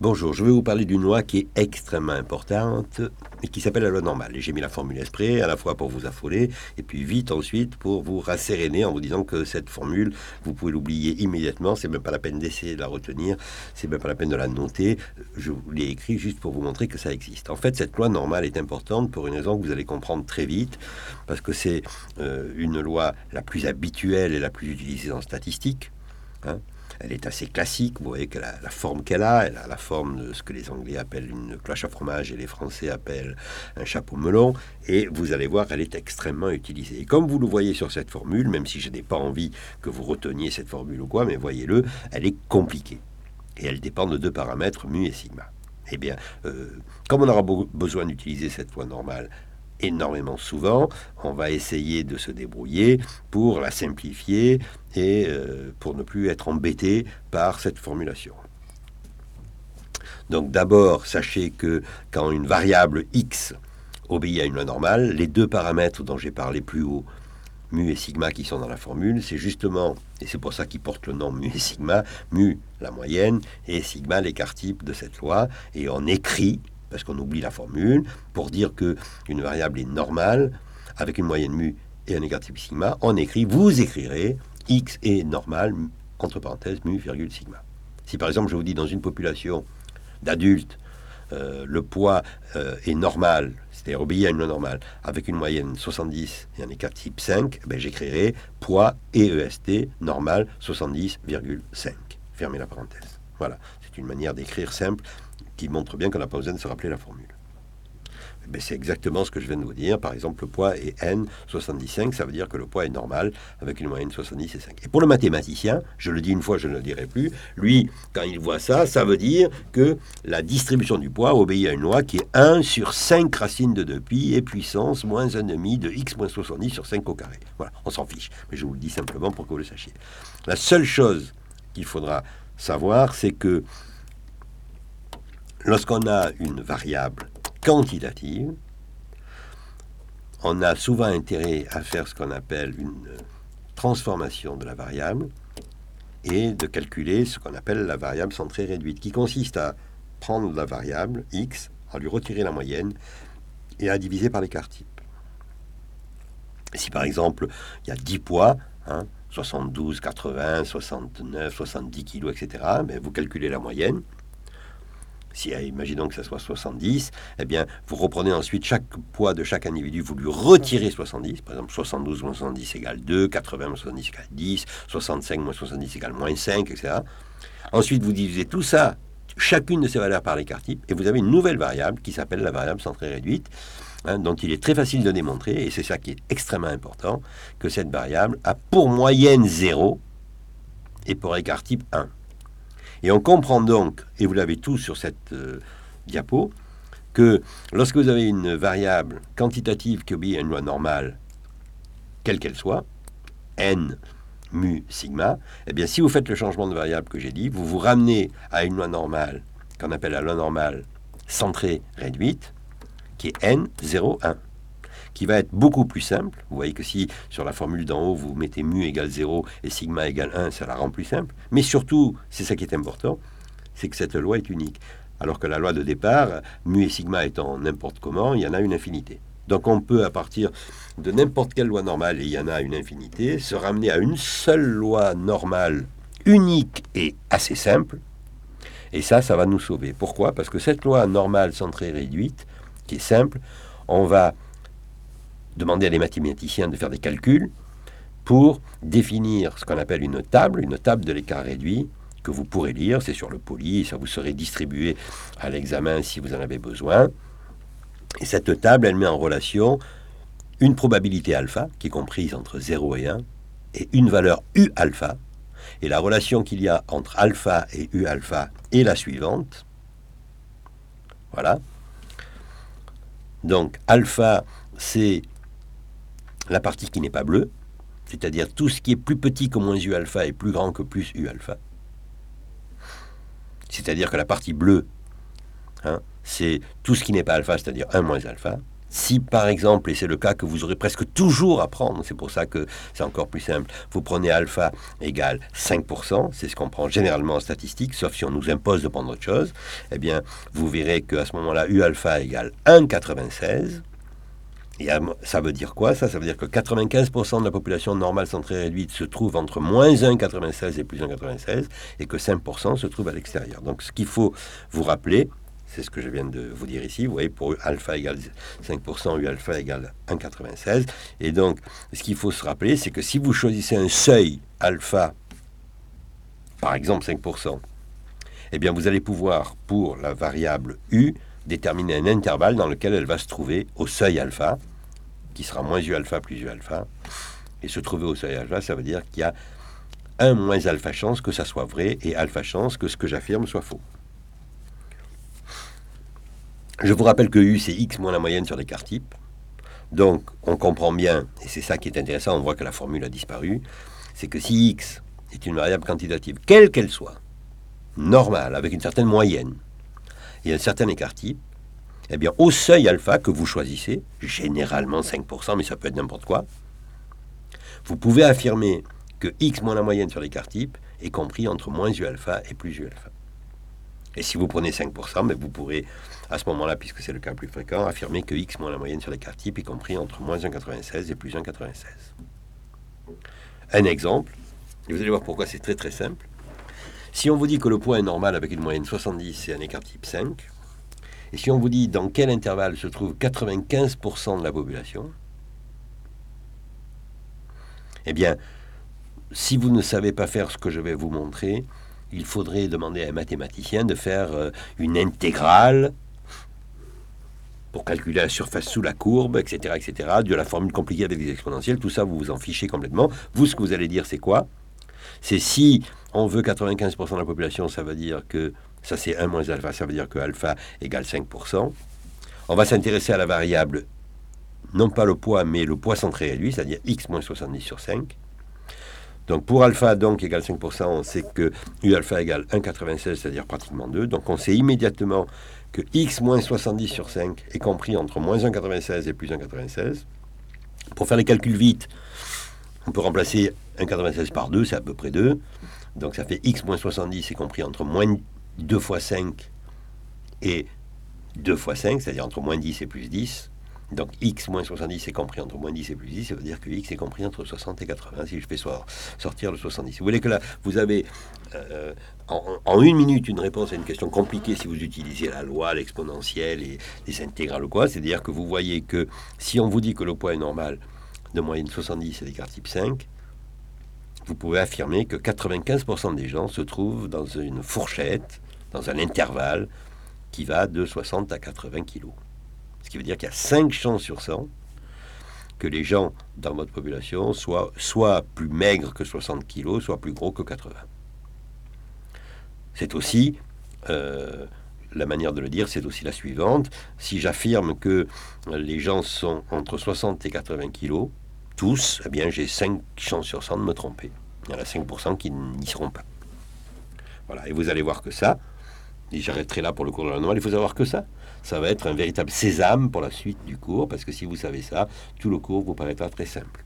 Bonjour, je vais vous parler d'une loi qui est extrêmement importante et qui s'appelle la loi normale. J'ai mis la formule exprès à la fois pour vous affoler et puis vite ensuite pour vous rasséréner en vous disant que cette formule, vous pouvez l'oublier immédiatement. C'est même pas la peine d'essayer de la retenir, c'est même pas la peine de la noter. Je vous l'ai écrit juste pour vous montrer que ça existe. En fait, cette loi normale est importante pour une raison que vous allez comprendre très vite parce que c'est euh, une loi la plus habituelle et la plus utilisée en statistique. Hein elle est assez classique. Vous voyez que la, forme qu'elle a, elle a la forme de ce que les Anglais appellent une cloche à fromage et les Français appellent un chapeau melon. Et vous allez voir, elle est extrêmement utilisée. Et comme vous le voyez sur cette formule, même si je n'ai pas envie que vous reteniez cette formule ou quoi, mais voyez-le, elle est compliquée. Et elle dépend de deux paramètres, mu et sigma. Eh bien, euh, comme on aura besoin d'utiliser cette loi normale énormément souvent. On va essayer de se débrouiller pour la simplifier et euh, pour ne plus être embêté par cette formulation. Donc d'abord, sachez que quand une variable x obéit à une loi normale, les deux paramètres dont j'ai parlé plus haut, mu et sigma qui sont dans la formule, c'est justement, et c'est pour ça qu'ils portent le nom mu et sigma, mu la moyenne et sigma l'écart type de cette loi, et on écrit parce qu'on oublie la formule, pour dire que une variable est normale, avec une moyenne mu et un négatif sigma, on écrit, vous écrirez x est normal, entre parenthèses, mu, virgule, sigma. Si par exemple je vous dis dans une population d'adultes, euh, le poids euh, est normal, c'est-à-dire obéit à une loi normale, avec une moyenne 70 et un écart type 5, ben, j'écrirai poids et EST normal 70,5. Fermez la parenthèse. Voilà, c'est une manière d'écrire simple qui montre bien qu'on n'a pas besoin de se rappeler la formule. Mais c'est exactement ce que je viens de vous dire. Par exemple, le poids est n 75, ça veut dire que le poids est normal avec une moyenne 70 et 5. Et pour le mathématicien, je le dis une fois, je ne le dirai plus, lui, quand il voit ça, ça veut dire que la distribution du poids obéit à une loi qui est 1 sur 5 racines de 2 pi et puissance moins 1,5 de x moins 70 sur 5 au carré. Voilà, on s'en fiche. Mais je vous le dis simplement pour que vous le sachiez. La seule chose qu'il faudra savoir, c'est que Lorsqu'on a une variable quantitative, on a souvent intérêt à faire ce qu'on appelle une transformation de la variable et de calculer ce qu'on appelle la variable centrée réduite, qui consiste à prendre la variable x, à lui retirer la moyenne et à diviser par l'écart type. Si par exemple il y a 10 poids, 72, 80, 69, 70 kg, etc., mais vous calculez la moyenne, si euh, imaginons que ça soit 70, eh bien, vous reprenez ensuite chaque poids de chaque individu, vous lui retirez 70, par exemple 72 moins 70 égale 2, 80 moins 70 égale 10, 65 moins 70 égale moins 5, etc. Ensuite, vous divisez tout ça, chacune de ces valeurs par l'écart type, et vous avez une nouvelle variable qui s'appelle la variable centrée réduite, hein, dont il est très facile de démontrer, et c'est ça qui est extrêmement important, que cette variable a pour moyenne 0 et pour écart type 1. Et on comprend donc, et vous l'avez tous sur cette euh, diapo, que lorsque vous avez une variable quantitative qui obéit à une loi normale, quelle qu'elle soit, n mu sigma, eh bien si vous faites le changement de variable que j'ai dit, vous vous ramenez à une loi normale qu'on appelle la loi normale centrée réduite, qui est n 0, 1 qui va être beaucoup plus simple. Vous voyez que si sur la formule d'en haut, vous mettez mu égale 0 et sigma égale 1, ça la rend plus simple. Mais surtout, c'est ça qui est important, c'est que cette loi est unique. Alors que la loi de départ, mu et sigma étant n'importe comment, il y en a une infinité. Donc on peut, à partir de n'importe quelle loi normale, et il y en a une infinité, se ramener à une seule loi normale unique et assez simple. Et ça, ça va nous sauver. Pourquoi? Parce que cette loi normale centrée réduite, qui est simple, on va demander à des mathématiciens de faire des calculs pour définir ce qu'on appelle une table, une table de l'écart réduit, que vous pourrez lire, c'est sur le poli, ça vous serait distribué à l'examen si vous en avez besoin. Et cette table, elle met en relation une probabilité alpha, qui est comprise entre 0 et 1, et une valeur U alpha. Et la relation qu'il y a entre alpha et U alpha est la suivante. Voilà. Donc alpha, c'est la partie qui n'est pas bleue, c'est-à-dire tout ce qui est plus petit que moins U alpha est plus grand que plus U alpha. C'est-à-dire que la partie bleue, hein, c'est tout ce qui n'est pas alpha, c'est-à-dire 1 moins alpha. si par exemple, et c'est le cas que vous aurez presque toujours à prendre, c'est pour ça que c'est encore plus simple, vous prenez alpha égale 5%, c'est ce qu'on prend généralement en statistique, sauf si on nous impose de prendre autre chose, eh bien, vous verrez qu'à ce moment-là, U alpha égale 1,96. Et ça veut dire quoi Ça, ça veut dire que 95% de la population normale centrée réduite se trouve entre moins 1,96 et plus 1,96 et que 5% se trouve à l'extérieur. Donc ce qu'il faut vous rappeler, c'est ce que je viens de vous dire ici. Vous voyez, pour alpha égale 5%, U alpha égale 1,96. Et donc, ce qu'il faut se rappeler, c'est que si vous choisissez un seuil alpha, par exemple 5%, eh bien, vous allez pouvoir, pour la variable U, déterminer un intervalle dans lequel elle va se trouver au seuil alpha, qui sera moins U alpha plus U alpha. Et se trouver au seuil alpha, ça veut dire qu'il y a un moins alpha chance que ça soit vrai et alpha chance que ce que j'affirme soit faux. Je vous rappelle que U, c'est x moins la moyenne sur l'écart type. Donc, on comprend bien, et c'est ça qui est intéressant, on voit que la formule a disparu, c'est que si x est une variable quantitative, quelle qu'elle soit, normale, avec une certaine moyenne, et un certain écart type, eh bien, au seuil alpha que vous choisissez, généralement 5%, mais ça peut être n'importe quoi, vous pouvez affirmer que x moins la moyenne sur l'écart type est compris entre moins u alpha et plus u alpha. Et si vous prenez 5%, mais vous pourrez, à ce moment-là, puisque c'est le cas le plus fréquent, affirmer que x moins la moyenne sur l'écart type est compris entre moins 1,96 et plus 1,96. Un exemple, et vous allez voir pourquoi c'est très très simple. Si on vous dit que le poids est normal avec une moyenne 70 et un écart type 5, et si on vous dit dans quel intervalle se trouve 95% de la population, eh bien, si vous ne savez pas faire ce que je vais vous montrer, il faudrait demander à un mathématicien de faire euh, une intégrale pour calculer la surface sous la courbe, etc., etc., de la formule compliquée avec des exponentielles, tout ça, vous vous en fichez complètement. Vous, ce que vous allez dire, c'est quoi? C'est si on veut 95% de la population, ça veut dire que, ça c'est 1 moins alpha, ça veut dire que alpha égale 5%. On va s'intéresser à la variable, non pas le poids, mais le poids centré réduit, c'est-à-dire x moins 70 sur 5. Donc pour alpha donc égale 5%, on sait que U alpha égale 1,96, c'est-à-dire pratiquement 2. Donc on sait immédiatement que x moins 70 sur 5 est compris entre moins 1,96 et plus 1,96. Pour faire les calculs vite, on peut remplacer 1,96 par 2, c'est à peu près 2. Donc ça fait x moins 70 est compris entre moins 2 fois 5 et 2 fois 5, c'est-à-dire entre moins 10 et plus 10. Donc x moins 70 est compris entre moins 10 et plus 10, ça veut dire que x est compris entre 60 et 80, si je fais sortir le 70. Vous voyez que là, vous avez euh, en, une minute une réponse à une question compliquée si vous utilisez la loi, l'exponentielle et les intégrales ou quoi. C'est-à-dire que vous voyez que si on vous dit que le poids est normal de moyenne 70 et d'écart type 5, vous pouvez affirmer que 95% des gens se trouvent dans une fourchette, dans un intervalle qui va de 60 à 80 kg. Ce qui veut dire qu'il y a 5 chances sur 100 que les gens dans votre population soient soit plus maigres que 60 kg, soit plus gros que 80. C'est aussi, euh, la manière de le dire, c'est aussi la suivante. Si j'affirme que les gens sont entre 60 et 80 kg, tous, eh bien j'ai 5 chances sur 100 de me tromper. Il y en a 5% qui n'y seront pas. Voilà, et vous allez voir que ça, et j'arrêterai là pour le cours de la normale, il faut savoir que ça, ça va être un véritable sésame pour la suite du cours, parce que si vous savez ça, tout le cours vous paraîtra très simple.